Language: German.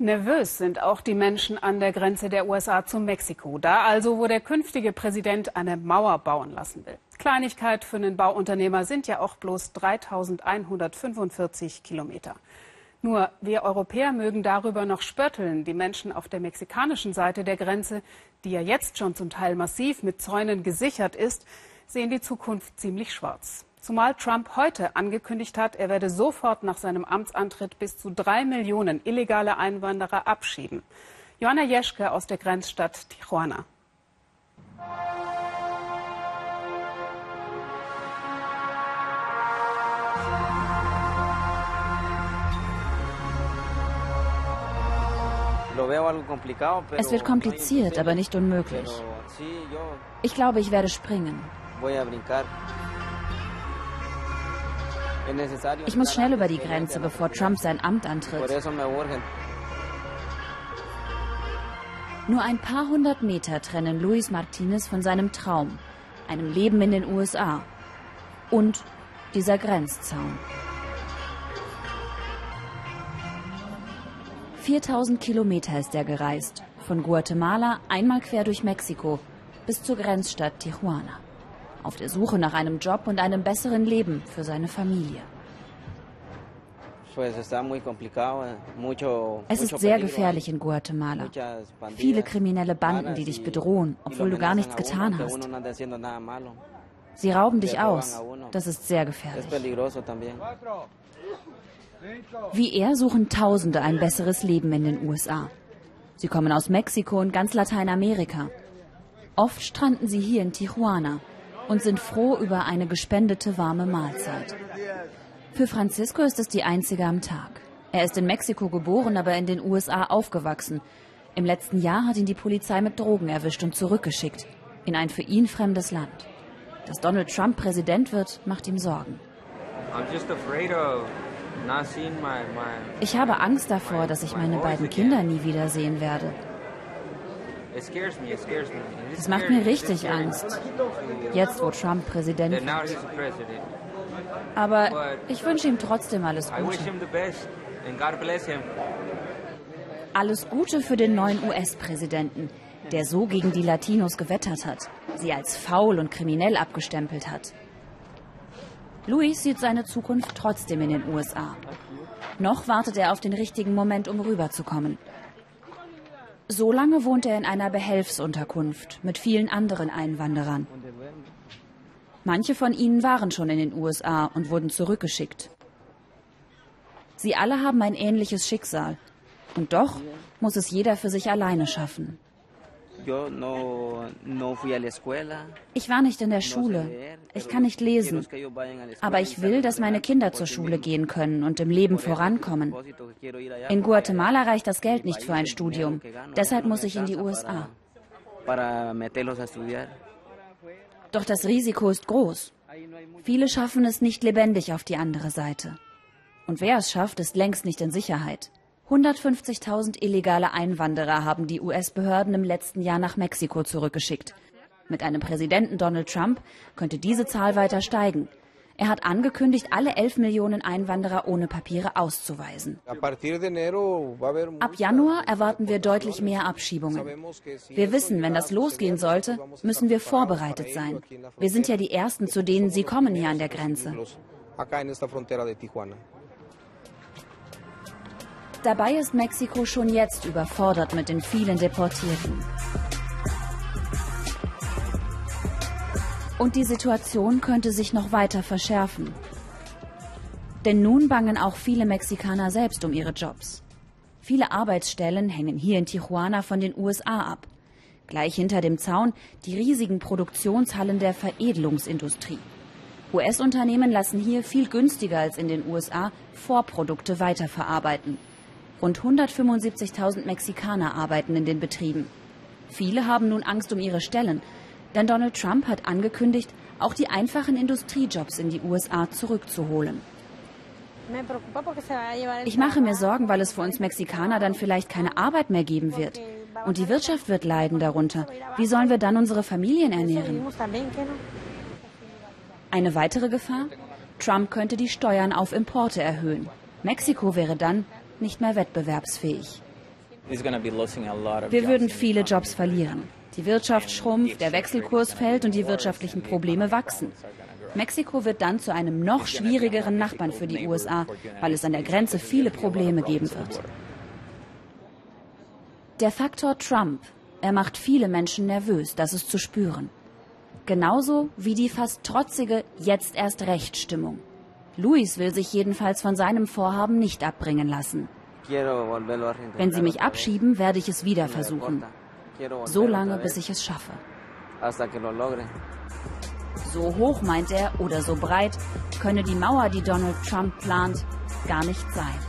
Nervös sind auch die Menschen an der Grenze der USA zu Mexiko. Da also, wo der künftige Präsident eine Mauer bauen lassen will. Kleinigkeit für einen Bauunternehmer sind ja auch bloß 3145 Kilometer. Nur wir Europäer mögen darüber noch spötteln. Die Menschen auf der mexikanischen Seite der Grenze, die ja jetzt schon zum Teil massiv mit Zäunen gesichert ist, sehen die Zukunft ziemlich schwarz. Zumal Trump heute angekündigt hat, er werde sofort nach seinem Amtsantritt bis zu drei Millionen illegale Einwanderer abschieben. Johanna Jeschke aus der Grenzstadt Tijuana. Es wird kompliziert, aber nicht unmöglich. Ich glaube, ich werde springen. Ich muss schnell über die Grenze, bevor Trump sein Amt antritt. Nur ein paar hundert Meter trennen Luis Martinez von seinem Traum, einem Leben in den USA und dieser Grenzzaun. 4000 Kilometer ist er gereist, von Guatemala einmal quer durch Mexiko bis zur Grenzstadt Tijuana auf der Suche nach einem Job und einem besseren Leben für seine Familie. Es ist sehr gefährlich in Guatemala. Viele kriminelle Banden, die dich bedrohen, obwohl du gar nichts getan hast. Sie rauben dich aus. Das ist sehr gefährlich. Wie er suchen Tausende ein besseres Leben in den USA. Sie kommen aus Mexiko und ganz Lateinamerika. Oft stranden sie hier in Tijuana, und sind froh über eine gespendete warme Mahlzeit. Für Francisco ist es die einzige am Tag. Er ist in Mexiko geboren, aber in den USA aufgewachsen. Im letzten Jahr hat ihn die Polizei mit Drogen erwischt und zurückgeschickt. In ein für ihn fremdes Land. Dass Donald Trump Präsident wird, macht ihm Sorgen. Ich habe Angst davor, dass ich meine beiden Kinder nie wiedersehen werde. Es macht mir richtig Angst, jetzt wo Trump Präsident ist. Aber ich wünsche ihm trotzdem alles Gute. Alles Gute für den neuen US-Präsidenten, der so gegen die Latinos gewettert hat, sie als faul und kriminell abgestempelt hat. Luis sieht seine Zukunft trotzdem in den USA. Noch wartet er auf den richtigen Moment, um rüberzukommen. So lange wohnt er in einer Behelfsunterkunft mit vielen anderen Einwanderern. Manche von ihnen waren schon in den USA und wurden zurückgeschickt. Sie alle haben ein ähnliches Schicksal. Und doch muss es jeder für sich alleine schaffen. Ich war nicht in der Schule. Ich kann nicht lesen. Aber ich will, dass meine Kinder zur Schule gehen können und im Leben vorankommen. In Guatemala reicht das Geld nicht für ein Studium. Deshalb muss ich in die USA. Doch das Risiko ist groß. Viele schaffen es nicht lebendig auf die andere Seite. Und wer es schafft, ist längst nicht in Sicherheit. 150.000 illegale Einwanderer haben die US-Behörden im letzten Jahr nach Mexiko zurückgeschickt. Mit einem Präsidenten Donald Trump könnte diese Zahl weiter steigen. Er hat angekündigt, alle 11 Millionen Einwanderer ohne Papiere auszuweisen. Ab Januar erwarten wir deutlich mehr Abschiebungen. Wir wissen, wenn das losgehen sollte, müssen wir vorbereitet sein. Wir sind ja die Ersten, zu denen sie kommen hier an der Grenze. Dabei ist Mexiko schon jetzt überfordert mit den vielen Deportierten. Und die Situation könnte sich noch weiter verschärfen. Denn nun bangen auch viele Mexikaner selbst um ihre Jobs. Viele Arbeitsstellen hängen hier in Tijuana von den USA ab. Gleich hinter dem Zaun die riesigen Produktionshallen der Veredelungsindustrie. US-Unternehmen lassen hier viel günstiger als in den USA Vorprodukte weiterverarbeiten. Rund 175.000 Mexikaner arbeiten in den Betrieben. Viele haben nun Angst um ihre Stellen, denn Donald Trump hat angekündigt, auch die einfachen Industriejobs in die USA zurückzuholen. Ich mache mir Sorgen, weil es für uns Mexikaner dann vielleicht keine Arbeit mehr geben wird. Und die Wirtschaft wird leiden darunter. Wie sollen wir dann unsere Familien ernähren? Eine weitere Gefahr? Trump könnte die Steuern auf Importe erhöhen. Mexiko wäre dann nicht mehr wettbewerbsfähig. Wir würden viele Jobs verlieren. Die Wirtschaft schrumpft, der Wechselkurs fällt und die wirtschaftlichen Probleme wachsen. Mexiko wird dann zu einem noch schwierigeren Nachbarn für die USA, weil es an der Grenze viele Probleme geben wird. Der Faktor Trump, er macht viele Menschen nervös, das ist zu spüren. Genauso wie die fast trotzige Jetzt erst Recht-Stimmung. Luis will sich jedenfalls von seinem Vorhaben nicht abbringen lassen. Wenn sie mich abschieben, werde ich es wieder versuchen. So lange, bis ich es schaffe. So hoch, meint er, oder so breit, könne die Mauer, die Donald Trump plant, gar nicht sein.